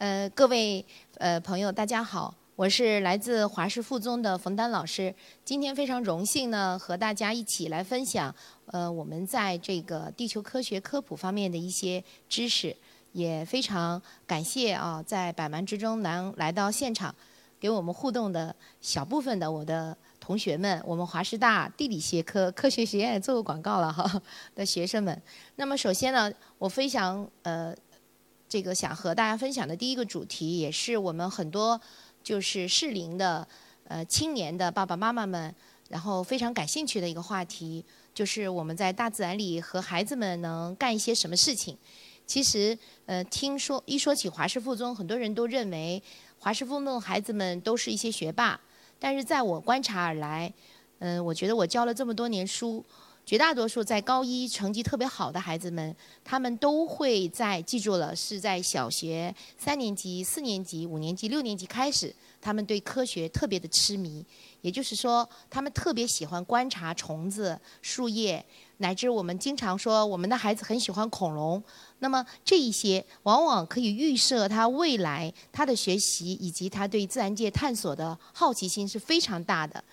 呃，各位呃朋友，大家好，我是来自华师附中的冯丹老师。今天非常荣幸呢，和大家一起来分享呃我们在这个地球科学科普方面的一些知识，也非常感谢啊，在百忙之中能来到现场，给我们互动的小部分的我的同学们，我们华师大地理学科科学学院做过广告了哈 的学生们。那么首先呢，我非常呃。这个想和大家分享的第一个主题，也是我们很多就是适龄的呃青年的爸爸妈妈们，然后非常感兴趣的一个话题，就是我们在大自然里和孩子们能干一些什么事情。其实呃，听说一说起华师附中，很多人都认为华师附中孩子们都是一些学霸，但是在我观察而来，嗯，我觉得我教了这么多年书。绝大多数在高一成绩特别好的孩子们，他们都会在记住了，是在小学三年级、四年级、五年级、六年级开始，他们对科学特别的痴迷。也就是说，他们特别喜欢观察虫子、树叶，乃至我们经常说我们的孩子很喜欢恐龙。那么这一些往往可以预设他未来他的学习以及他对自然界探索的好奇心是非常大的。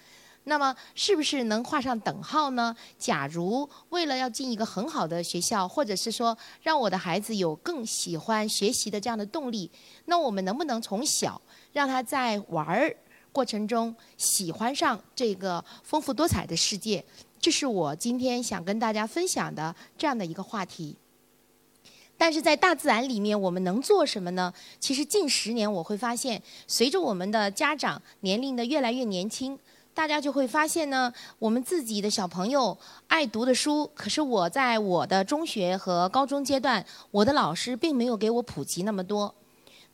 那么是不是能画上等号呢？假如为了要进一个很好的学校，或者是说让我的孩子有更喜欢学习的这样的动力，那我们能不能从小让他在玩儿过程中喜欢上这个丰富多彩的世界？这是我今天想跟大家分享的这样的一个话题。但是在大自然里面，我们能做什么呢？其实近十年我会发现，随着我们的家长年龄的越来越年轻。大家就会发现呢，我们自己的小朋友爱读的书，可是我在我的中学和高中阶段，我的老师并没有给我普及那么多。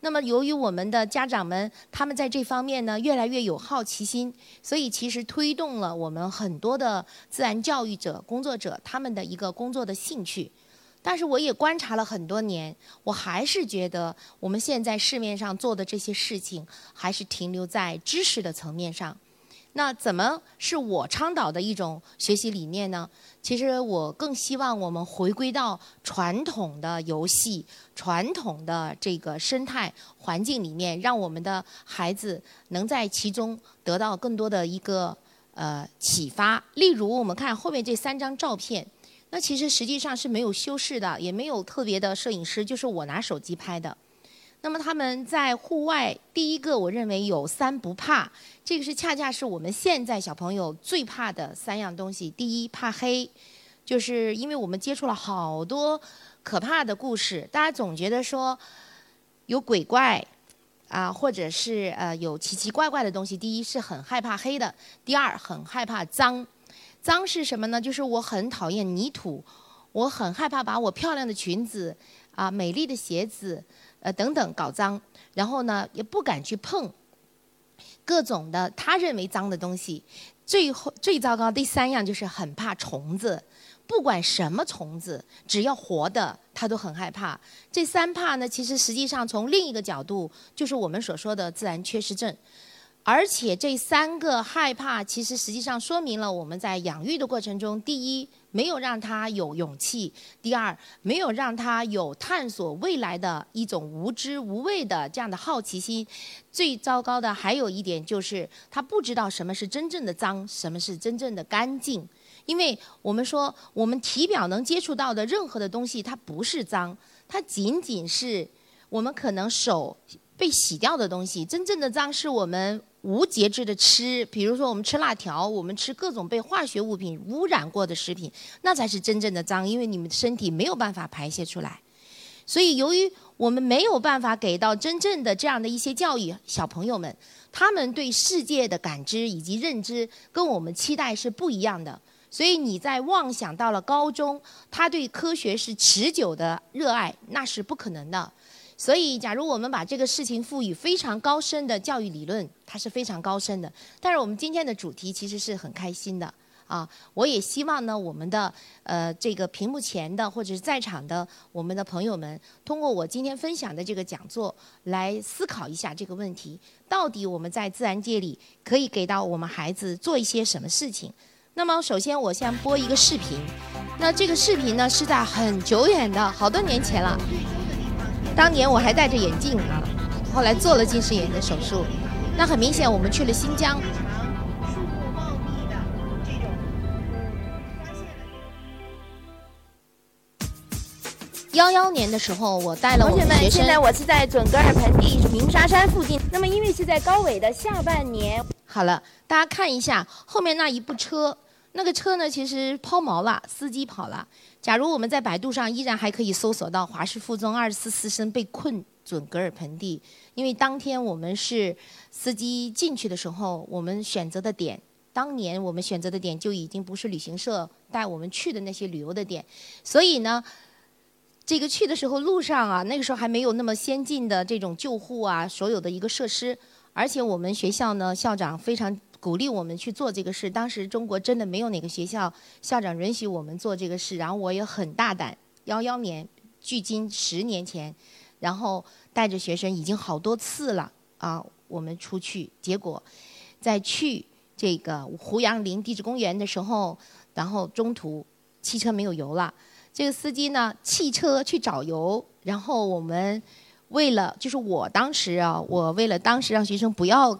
那么，由于我们的家长们他们在这方面呢越来越有好奇心，所以其实推动了我们很多的自然教育者工作者他们的一个工作的兴趣。但是，我也观察了很多年，我还是觉得我们现在市面上做的这些事情，还是停留在知识的层面上。那怎么是我倡导的一种学习理念呢？其实我更希望我们回归到传统的游戏、传统的这个生态环境里面，让我们的孩子能在其中得到更多的一个呃启发。例如，我们看后面这三张照片，那其实实际上是没有修饰的，也没有特别的摄影师，就是我拿手机拍的。那么他们在户外，第一个我认为有三不怕，这个是恰恰是我们现在小朋友最怕的三样东西。第一，怕黑，就是因为我们接触了好多可怕的故事，大家总觉得说有鬼怪啊，或者是呃有奇奇怪怪的东西。第一是很害怕黑的，第二很害怕脏。脏是什么呢？就是我很讨厌泥土，我很害怕把我漂亮的裙子啊、美丽的鞋子。呃，等等，搞脏，然后呢，也不敢去碰各种的他认为脏的东西。最后最糟糕，第三样就是很怕虫子，不管什么虫子，只要活的，他都很害怕。这三怕呢，其实实际上从另一个角度，就是我们所说的自然缺失症。而且这三个害怕，其实实际上说明了我们在养育的过程中，第一没有让他有勇气；第二没有让他有探索未来的一种无知无畏的这样的好奇心。最糟糕的还有一点就是，他不知道什么是真正的脏，什么是真正的干净。因为我们说，我们体表能接触到的任何的东西，它不是脏，它仅仅是我们可能手被洗掉的东西。真正的脏是我们。无节制的吃，比如说我们吃辣条，我们吃各种被化学物品污染过的食品，那才是真正的脏，因为你们的身体没有办法排泄出来。所以，由于我们没有办法给到真正的这样的一些教育，小朋友们，他们对世界的感知以及认知跟我们期待是不一样的。所以，你在妄想到了高中，他对科学是持久的热爱，那是不可能的。所以，假如我们把这个事情赋予非常高深的教育理论，它是非常高深的。但是，我们今天的主题其实是很开心的啊！我也希望呢，我们的呃这个屏幕前的或者是在场的我们的朋友们，通过我今天分享的这个讲座，来思考一下这个问题：到底我们在自然界里可以给到我们孩子做一些什么事情？那么，首先我先播一个视频。那这个视频呢，是在很久远的好多年前了。当年我还戴着眼镜啊。后来做了近视眼的手术。那很明显，我们去了新疆。幺幺年的时候，我带了我们学生。现在我是在准噶尔盆地鸣沙山附近。那么因为是在高纬的下半年。好了，大家看一下后面那一部车，那个车呢，其实抛锚了，司机跑了。假如我们在百度上依然还可以搜索到华师附中二十四师生被困准噶尔盆地，因为当天我们是司机进去的时候，我们选择的点，当年我们选择的点就已经不是旅行社带我们去的那些旅游的点，所以呢。这个去的时候路上啊，那个时候还没有那么先进的这种救护啊，所有的一个设施，而且我们学校呢，校长非常鼓励我们去做这个事。当时中国真的没有哪个学校校长允许我们做这个事，然后我也很大胆，幺幺年，距今十年前，然后带着学生已经好多次了啊，我们出去，结果在去这个胡杨林地质公园的时候，然后中途汽车没有油了。这个司机呢，汽车去找油，然后我们为了，就是我当时啊，我为了当时让学生不要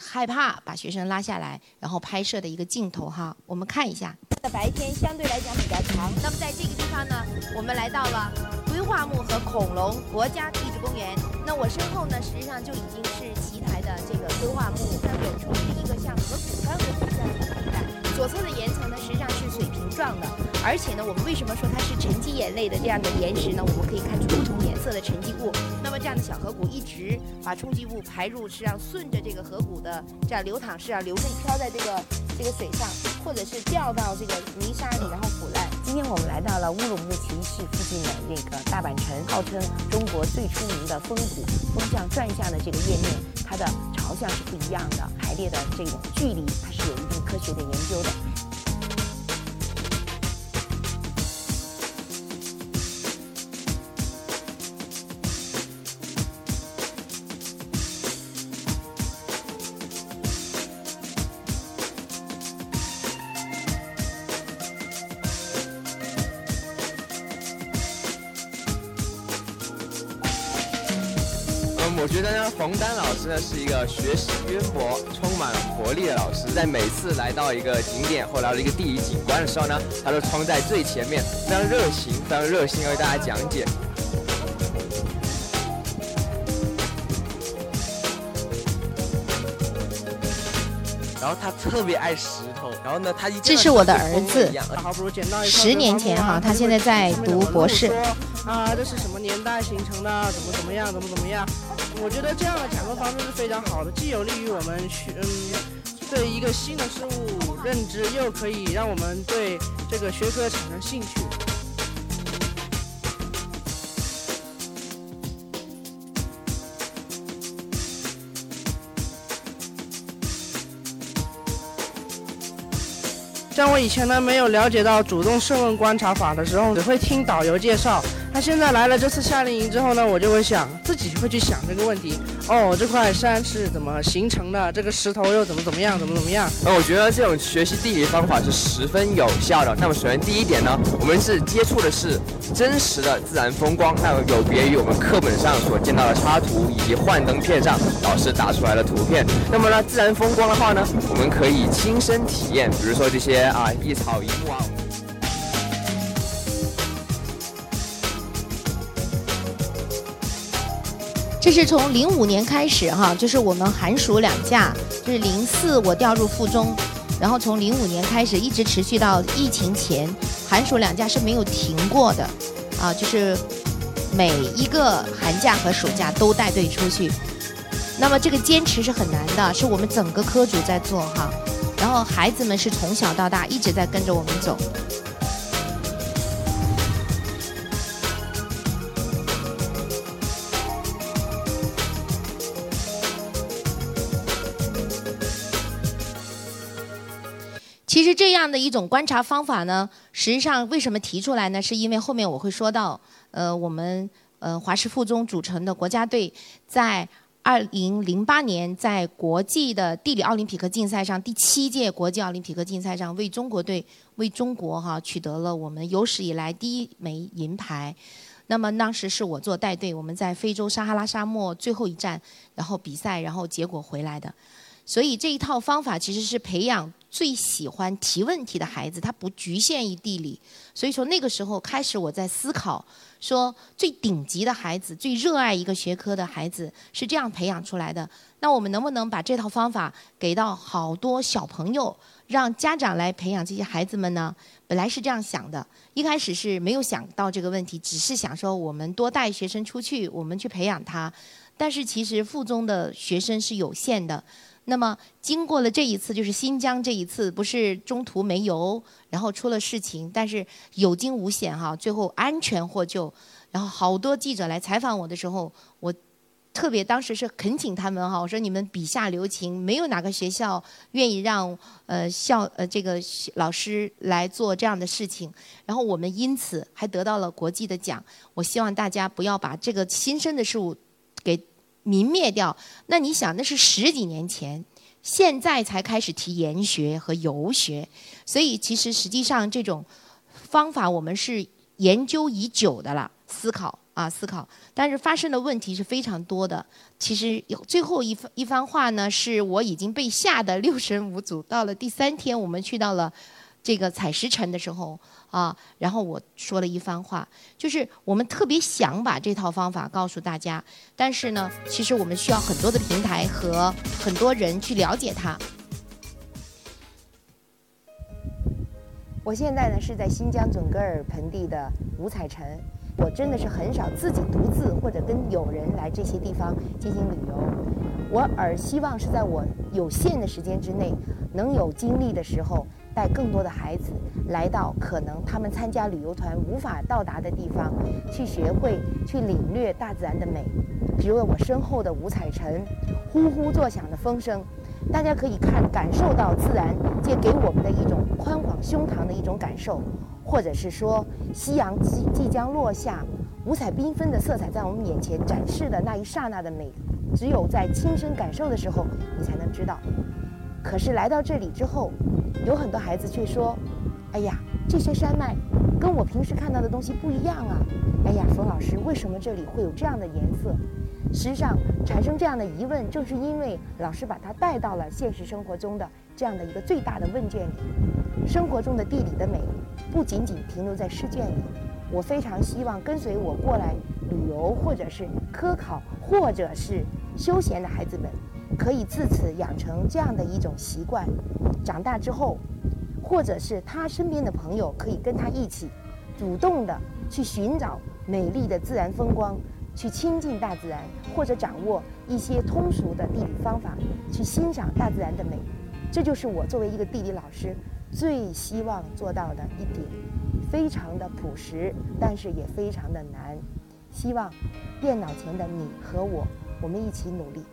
害怕，把学生拉下来，然后拍摄的一个镜头哈，我们看一下。白天相对来讲比较长。那么在这个地方呢，我们来到了规划木和恐龙国家地质公园。那我身后呢，实际上就已经是奇台的这个规划木，那远处是一个像河谷般的这样的，左侧的岩层呢，实际上是水平状的。而且呢，我们为什么说它是沉积岩类的这样的岩石呢？我们可以看出不同颜色的沉积物。那么这样的小河谷一直把冲击物排入，实际上顺着这个河谷的这样流淌，是要流着漂在这个这个水上，或者是掉到这个泥沙里，然后腐烂。今天我们来到了乌鲁木齐市附近的这个大阪城，号称中国最出名的风谷。风向转向的这个页面，它的朝向是不一样的，列的这种距离，它是有一定科学的研究的。我觉得呢，冯丹老师呢是一个学识渊博、充满活力的老师。在每次来到一个景点或来到一个地理景观的时候呢，他都冲在最前面，非常热情、非常热心为大家讲解。然后他特别爱石头，然后呢，他一这是我的儿子，十年前哈，他现在在读博士。啊，这是什么年代形成的？怎么怎么样？怎么怎么样？我觉得这样的讲课方式是非常好的，既有利于我们学嗯对一个新的事物认知，又可以让我们对这个学科产生兴趣。像我以前呢，没有了解到主动设问观察法的时候，只会听导游介绍。那现在来了这次夏令营之后呢，我就会想自己会去想这个问题。哦，这块山是怎么形成的？这个石头又怎么怎么样？怎么怎么样？那我觉得这种学习地理方法是十分有效的。那么首先第一点呢，我们是接触的是真实的自然风光，那有别于我们课本上所见到的插图以及幻灯片上老师打出来的图片。那么呢，自然风光的话呢，我们可以亲身体验，比如说这些啊一草一木啊。这是从零五年开始哈，就是我们寒暑两假，就是零四我调入附中，然后从零五年开始一直持续到疫情前，寒暑两假是没有停过的，啊，就是每一个寒假和暑假都带队出去。那么这个坚持是很难的，是我们整个科组在做哈，然后孩子们是从小到大一直在跟着我们走。这样的一种观察方法呢，实际上为什么提出来呢？是因为后面我会说到，呃，我们呃华师附中组成的国家队，在二零零八年在国际的地理奥林匹克竞赛上，第七届国际奥林匹克竞赛上，为中国队为中国哈取得了我们有史以来第一枚银牌。那么当时是我做带队，我们在非洲撒哈拉沙漠最后一站，然后比赛，然后结果回来的。所以这一套方法其实是培养最喜欢提问题的孩子，他不局限于地理。所以说那个时候开始，我在思考，说最顶级的孩子、最热爱一个学科的孩子是这样培养出来的。那我们能不能把这套方法给到好多小朋友，让家长来培养这些孩子们呢？本来是这样想的，一开始是没有想到这个问题，只是想说我们多带学生出去，我们去培养他。但是其实附中的学生是有限的。那么经过了这一次，就是新疆这一次，不是中途没油，然后出了事情，但是有惊无险哈，最后安全获救。然后好多记者来采访我的时候，我特别当时是恳请他们哈，我说你们笔下留情，没有哪个学校愿意让呃校呃这个老师来做这样的事情。然后我们因此还得到了国际的奖。我希望大家不要把这个新生的事物给。泯灭掉，那你想，那是十几年前，现在才开始提研学和游学，所以其实实际上这种方法我们是研究已久的了，思考啊思考，但是发生的问题是非常多的。其实有最后一番一番话呢，是我已经被吓得六神无主。到了第三天，我们去到了这个采石城的时候。啊，然后我说了一番话，就是我们特别想把这套方法告诉大家，但是呢，其实我们需要很多的平台和很多人去了解它。我现在呢是在新疆准格尔盆地的五彩城，我真的是很少自己独自或者跟友人来这些地方进行旅游，我而希望是在我有限的时间之内，能有精力的时候。带更多的孩子来到可能他们参加旅游团无法到达的地方，去学会去领略大自然的美。比如我身后的五彩城，呼呼作响的风声，大家可以看感受到自然界给我们的一种宽广胸膛的一种感受，或者是说夕阳即即将落下，五彩缤纷的色彩在我们眼前展示的那一刹那的美，只有在亲身感受的时候，你才能知道。可是来到这里之后，有很多孩子却说：“哎呀，这些山脉跟我平时看到的东西不一样啊！哎呀，冯老师，为什么这里会有这样的颜色？”实际上，产生这样的疑问，正是因为老师把它带到了现实生活中的这样的一个最大的问卷里。生活中的地理的美，不仅仅停留在试卷里。我非常希望跟随我过来旅游，或者是科考，或者是休闲的孩子们。可以自此养成这样的一种习惯，长大之后，或者是他身边的朋友可以跟他一起，主动的去寻找美丽的自然风光，去亲近大自然，或者掌握一些通俗的地理方法，去欣赏大自然的美。这就是我作为一个地理老师最希望做到的一点，非常的朴实，但是也非常的难。希望电脑前的你和我，我们一起努力。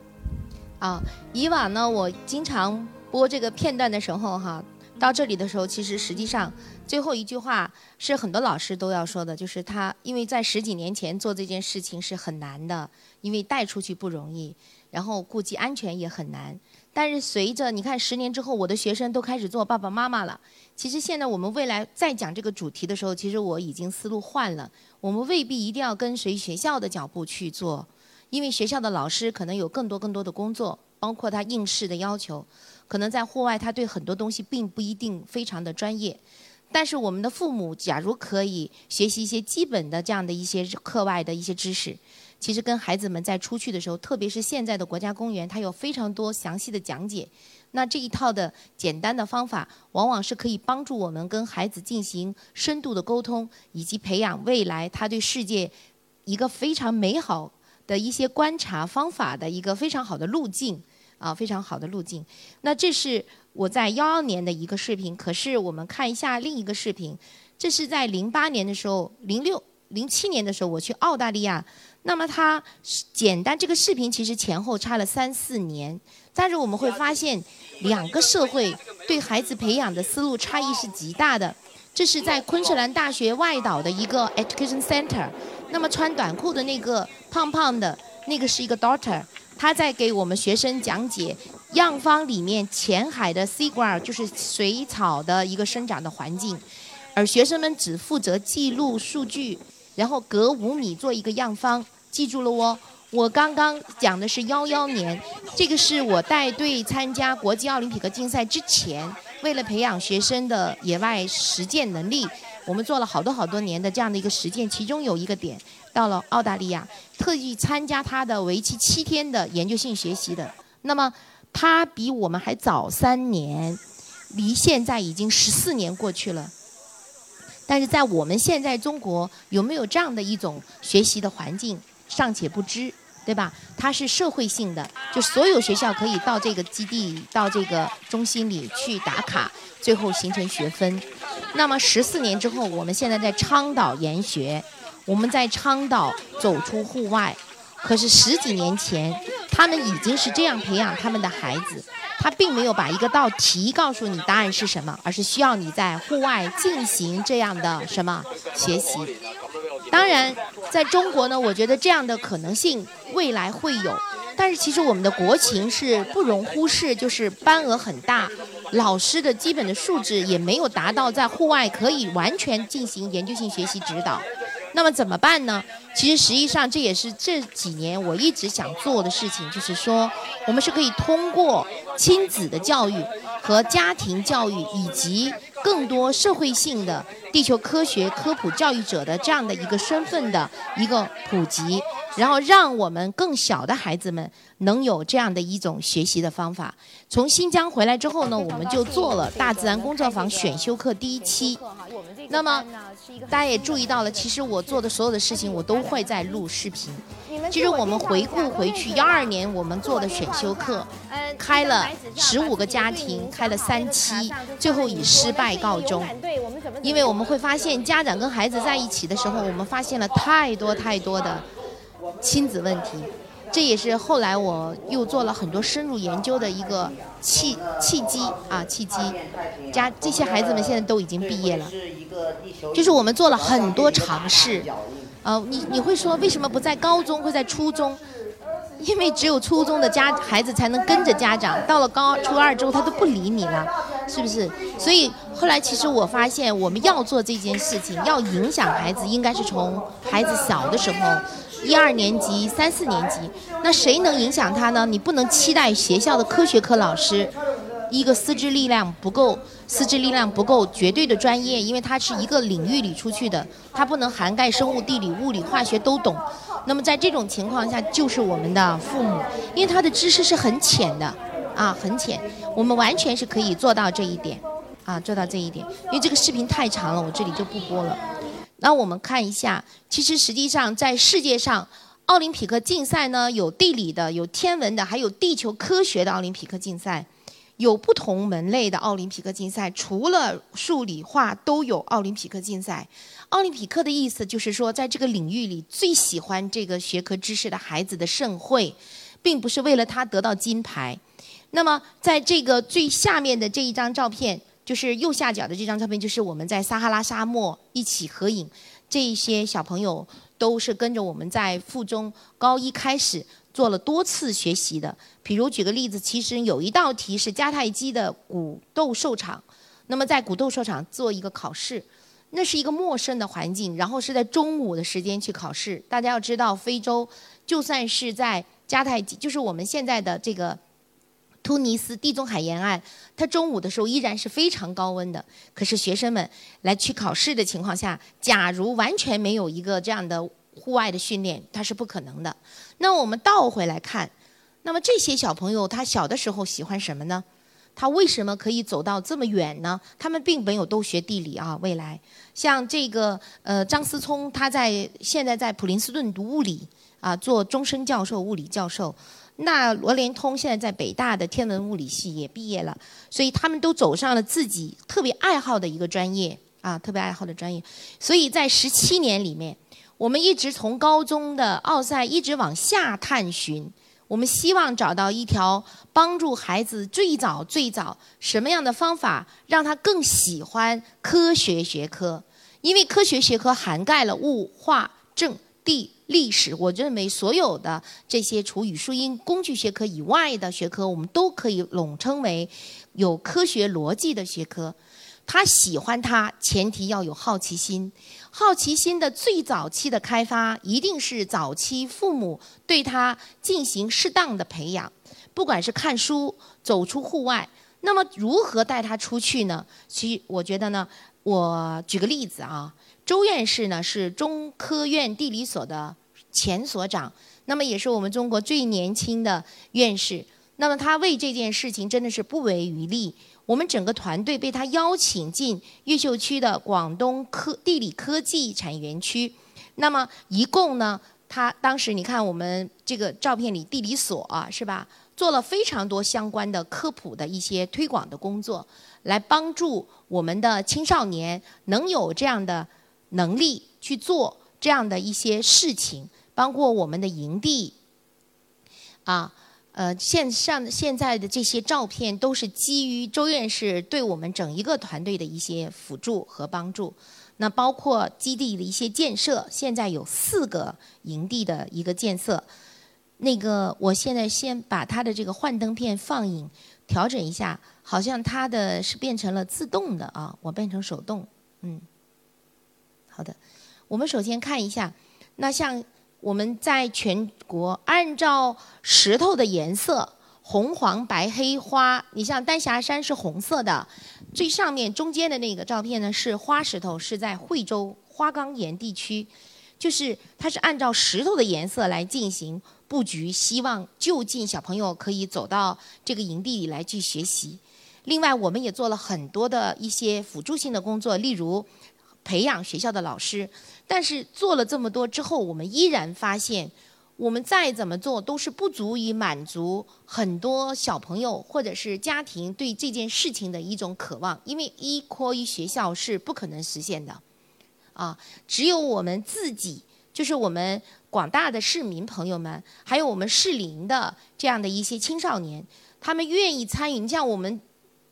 啊，以往呢，我经常播这个片段的时候，哈，到这里的时候，其实实际上最后一句话是很多老师都要说的，就是他因为在十几年前做这件事情是很难的，因为带出去不容易，然后顾及安全也很难。但是随着你看十年之后，我的学生都开始做爸爸妈妈了。其实现在我们未来再讲这个主题的时候，其实我已经思路换了，我们未必一定要跟随学校的脚步去做。因为学校的老师可能有更多更多的工作，包括他应试的要求，可能在户外他对很多东西并不一定非常的专业。但是我们的父母假如可以学习一些基本的这样的一些课外的一些知识，其实跟孩子们在出去的时候，特别是现在的国家公园，它有非常多详细的讲解。那这一套的简单的方法，往往是可以帮助我们跟孩子进行深度的沟通，以及培养未来他对世界一个非常美好。的一些观察方法的一个非常好的路径啊，非常好的路径。那这是我在幺二年的一个视频，可是我们看一下另一个视频，这是在零八年的时候，零六零七年的时候我去澳大利亚。那么它简单这个视频其实前后差了三四年，但是我们会发现两个社会对孩子培养的思路差异是极大的。这是在昆士兰大学外岛的一个 education center。那么穿短裤的那个胖胖的那个是一个 daughter，他在给我们学生讲解样方里面浅海的 sea grass，就是水草的一个生长的环境，而学生们只负责记录数据，然后隔五米做一个样方，记住了哦。我刚刚讲的是幺幺年，这个是我带队参加国际奥林匹克竞赛之前，为了培养学生的野外实践能力，我们做了好多好多年的这样的一个实践。其中有一个点，到了澳大利亚，特意参加他的为期七天的研究性学习的。那么他比我们还早三年，离现在已经十四年过去了。但是在我们现在中国有没有这样的一种学习的环境，尚且不知。对吧？它是社会性的，就所有学校可以到这个基地、到这个中心里去打卡，最后形成学分。那么十四年之后，我们现在在倡导研学，我们在倡导走出户外。可是十几年前，他们已经是这样培养他们的孩子，他并没有把一个道题告诉你答案是什么，而是需要你在户外进行这样的什么学习。当然，在中国呢，我觉得这样的可能性未来会有，但是其实我们的国情是不容忽视，就是班额很大，老师的基本的素质也没有达到在户外可以完全进行研究性学习指导。那么怎么办呢？其实实际上这也是这几年我一直想做的事情，就是说我们是可以通过亲子的教育和家庭教育以及。更多社会性的地球科学科普教育者的这样的一个身份的一个普及，然后让我们更小的孩子们能有这样的一种学习的方法。从新疆回来之后呢，我们就做了大自然工作坊选修课第一期。那么大家也注意到了，其实我做的所有的事情，我都会在录视频。其实我们回顾回去，幺二年我们做的选修课，开了十五个家庭，开了三期，最后以失败告终。因为我们会发现，家长跟孩子在一起的时候，我们发现了太多太多的亲子问题。这也是后来我又做了很多深入研究的一个契契机啊契机。家这些孩子们现在都已经毕业了，就是我们做了很多尝试。呃，你你会说为什么不在高中，会在初中？因为只有初中的家孩子才能跟着家长，到了高初二之后他都不理你了，是不是？所以后来其实我发现，我们要做这件事情，要影响孩子，应该是从孩子小的时候，一二年级、三四年级。那谁能影响他呢？你不能期待学校的科学课老师。一个师资力量不够，师资力量不够绝对的专业，因为它是一个领域里出去的，它不能涵盖生物、地理、物理、化学都懂。那么在这种情况下，就是我们的父母，因为他的知识是很浅的，啊，很浅，我们完全是可以做到这一点，啊，做到这一点。因为这个视频太长了，我这里就不播了。那我们看一下，其实实际上在世界上，奥林匹克竞赛呢，有地理的，有天文的，还有地球科学的奥林匹克竞赛。有不同门类的奥林匹克竞赛，除了数理化都有奥林匹克竞赛。奥林匹克的意思就是说，在这个领域里最喜欢这个学科知识的孩子的盛会，并不是为了他得到金牌。那么，在这个最下面的这一张照片，就是右下角的这张照片，就是我们在撒哈拉沙漠一起合影。这些小朋友都是跟着我们在附中高一开始。做了多次学习的，比如举个例子，其实有一道题是迦太基的古斗兽场，那么在古斗兽场做一个考试，那是一个陌生的环境，然后是在中午的时间去考试。大家要知道，非洲就算是在迦太基，就是我们现在的这个突尼斯地中海沿岸，它中午的时候依然是非常高温的。可是学生们来去考试的情况下，假如完全没有一个这样的。户外的训练，它是不可能的。那我们倒回来看，那么这些小朋友他小的时候喜欢什么呢？他为什么可以走到这么远呢？他们并没有都学地理啊。未来像这个呃张思聪，他在现在在普林斯顿读物理啊，做终身教授、物理教授。那罗连通现在在北大的天文物理系也毕业了，所以他们都走上了自己特别爱好的一个专业啊，特别爱好的专业。所以在十七年里面。我们一直从高中的奥赛一直往下探寻，我们希望找到一条帮助孩子最早最早什么样的方法，让他更喜欢科学学科。因为科学学科涵盖了物化政地历史，我认为所有的这些除语数英工具学科以外的学科，我们都可以拢称为有科学逻辑的学科。他喜欢他，前提要有好奇心。好奇心的最早期的开发，一定是早期父母对他进行适当的培养，不管是看书、走出户外。那么如何带他出去呢？其我觉得呢，我举个例子啊，周院士呢是中科院地理所的前所长，那么也是我们中国最年轻的院士。那么他为这件事情真的是不遗余力。我们整个团队被他邀请进越秀区的广东科地理科技产业园区。那么一共呢，他当时你看我们这个照片里地理所，是吧？做了非常多相关的科普的一些推广的工作，来帮助我们的青少年能有这样的能力去做这样的一些事情，包括我们的营地啊。呃，线上现在的这些照片都是基于周院士对我们整一个团队的一些辅助和帮助。那包括基地的一些建设，现在有四个营地的一个建设。那个，我现在先把它的这个幻灯片放映调整一下，好像它的是变成了自动的啊，我变成手动。嗯，好的，我们首先看一下，那像。我们在全国按照石头的颜色，红、黄、白、黑、花。你像丹霞山是红色的，最上面中间的那个照片呢是花石头，是在惠州花岗岩地区，就是它是按照石头的颜色来进行布局，希望就近小朋友可以走到这个营地里来去学习。另外，我们也做了很多的一些辅助性的工作，例如。培养学校的老师，但是做了这么多之后，我们依然发现，我们再怎么做都是不足以满足很多小朋友或者是家庭对这件事情的一种渴望，因为一扩一学校是不可能实现的，啊，只有我们自己，就是我们广大的市民朋友们，还有我们适龄的这样的一些青少年，他们愿意参与。你像我们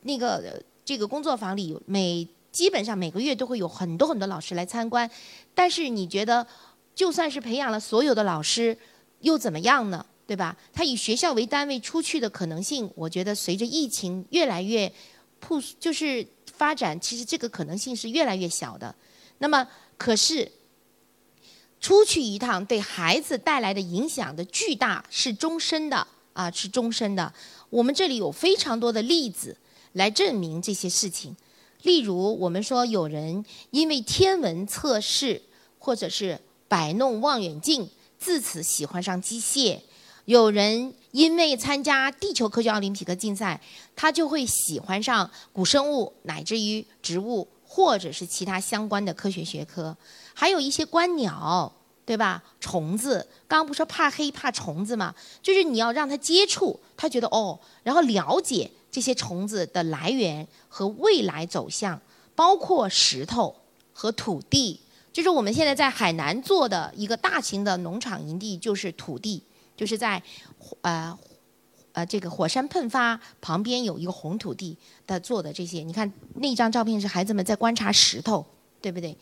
那个这个工作坊里每。基本上每个月都会有很多很多老师来参观，但是你觉得，就算是培养了所有的老师，又怎么样呢？对吧？他以学校为单位出去的可能性，我觉得随着疫情越来越铺，就是发展，其实这个可能性是越来越小的。那么，可是出去一趟对孩子带来的影响的巨大是终身的啊，是终身的。我们这里有非常多的例子来证明这些事情。例如，我们说有人因为天文测试或者是摆弄望远镜，自此喜欢上机械；有人因为参加地球科学奥林匹克竞赛，他就会喜欢上古生物，乃至于植物或者是其他相关的科学学科。还有一些观鸟，对吧？虫子，刚刚不说怕黑怕虫子吗？就是你要让他接触，他觉得哦，然后了解。这些虫子的来源和未来走向，包括石头和土地，就是我们现在在海南做的一个大型的农场营地，就是土地，就是在呃呃这个火山喷发旁边有一个红土地的做的这些。你看那张照片是孩子们在观察石头，对不对？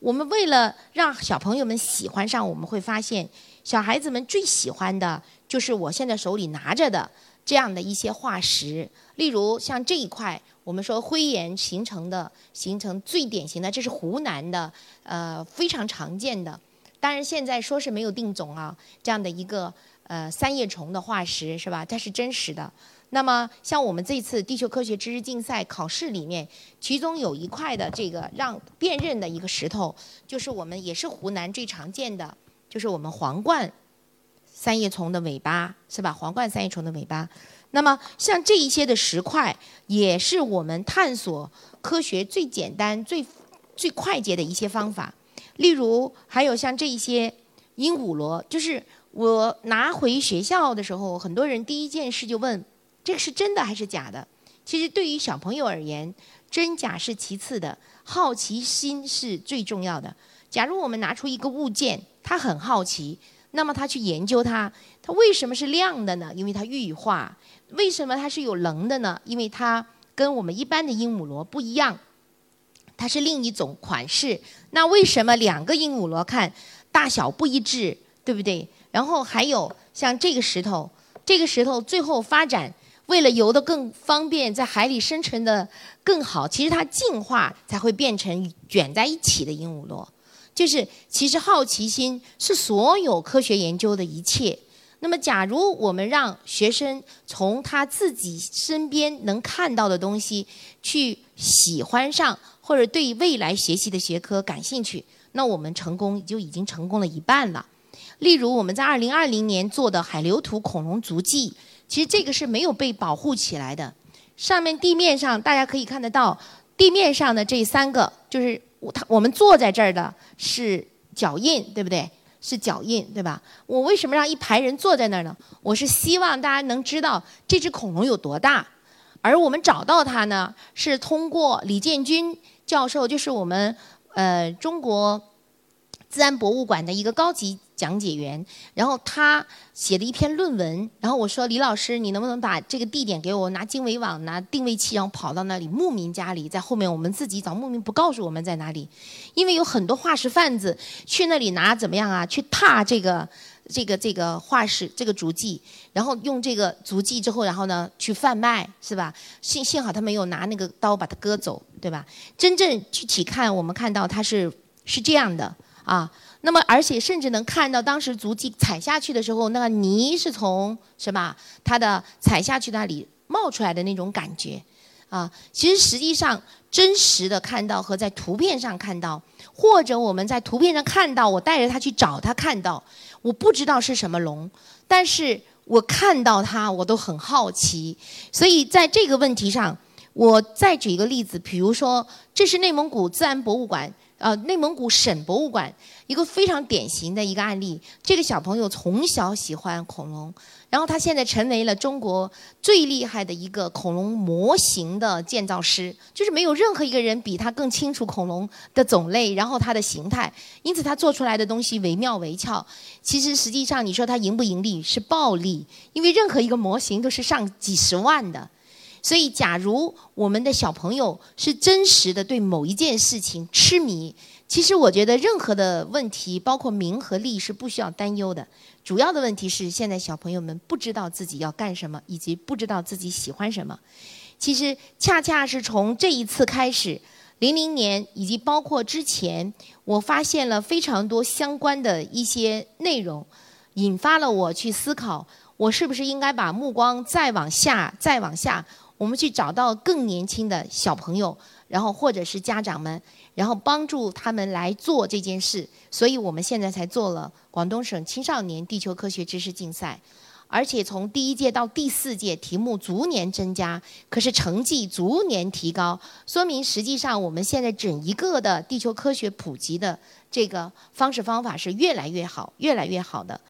我们为了让小朋友们喜欢上，我们会发现小孩子们最喜欢的就是我现在手里拿着的。这样的一些化石，例如像这一块，我们说灰岩形成的，形成最典型的，这是湖南的，呃，非常常见的。当然现在说是没有定种啊，这样的一个呃三叶虫的化石是吧？它是真实的。那么像我们这次地球科学知识竞赛考试里面，其中有一块的这个让辨认的一个石头，就是我们也是湖南最常见的，就是我们皇冠。三叶虫的尾巴是吧？皇冠三叶虫的尾巴。那么像这一些的石块，也是我们探索科学最简单、最最快捷的一些方法。例如，还有像这一些鹦鹉螺，就是我拿回学校的时候，很多人第一件事就问：这个是真的还是假的？其实对于小朋友而言，真假是其次的，好奇心是最重要的。假如我们拿出一个物件，他很好奇。那么他去研究它，它为什么是亮的呢？因为它玉化。为什么它是有棱的呢？因为它跟我们一般的鹦鹉螺不一样，它是另一种款式。那为什么两个鹦鹉螺看大小不一致，对不对？然后还有像这个石头，这个石头最后发展为了游得更方便，在海里生存的更好，其实它进化才会变成卷在一起的鹦鹉螺。就是其实好奇心是所有科学研究的一切。那么，假如我们让学生从他自己身边能看到的东西去喜欢上，或者对未来学习的学科感兴趣，那我们成功就已经成功了一半了。例如，我们在二零二零年做的海流图恐龙足迹，其实这个是没有被保护起来的。上面地面上大家可以看得到，地面上的这三个就是我他我们坐在这儿的是脚印，对不对？是脚印，对吧？我为什么让一排人坐在那儿呢？我是希望大家能知道这只恐龙有多大。而我们找到它呢，是通过李建军教授，就是我们呃中国自然博物馆的一个高级。讲解员，然后他写了一篇论文，然后我说李老师，你能不能把这个地点给我，拿经纬网，拿定位器，然后跑到那里牧民家里，在后面我们自己找牧民，不告诉我们在哪里，因为有很多化石贩子去那里拿怎么样啊？去踏这个这个这个化石这个足迹，然后用这个足迹之后，然后呢去贩卖，是吧？幸幸好他没有拿那个刀把它割走，对吧？真正具体看，我们看到它是是这样的啊。那么，而且甚至能看到当时足迹踩下去的时候，那个泥是从什么？它的踩下去那里冒出来的那种感觉，啊，其实实际上真实的看到和在图片上看到，或者我们在图片上看到，我带着他去找他看到，我不知道是什么龙，但是我看到它，我都很好奇。所以在这个问题上，我再举一个例子，比如说，这是内蒙古自然博物馆。呃，内蒙古省博物馆一个非常典型的一个案例，这个小朋友从小喜欢恐龙，然后他现在成为了中国最厉害的一个恐龙模型的建造师，就是没有任何一个人比他更清楚恐龙的种类，然后它的形态，因此他做出来的东西惟妙惟肖。其实实际上你说他盈不盈利是暴利，因为任何一个模型都是上几十万的。所以，假如我们的小朋友是真实的对某一件事情痴迷，其实我觉得任何的问题，包括名和利，是不需要担忧的。主要的问题是，现在小朋友们不知道自己要干什么，以及不知道自己喜欢什么。其实，恰恰是从这一次开始，零零年以及包括之前，我发现了非常多相关的一些内容，引发了我去思考：我是不是应该把目光再往下，再往下。我们去找到更年轻的小朋友，然后或者是家长们，然后帮助他们来做这件事。所以我们现在才做了广东省青少年地球科学知识竞赛，而且从第一届到第四届，题目逐年增加，可是成绩逐年提高，说明实际上我们现在整一个的地球科学普及的这个方式方法是越来越好，越来越好的。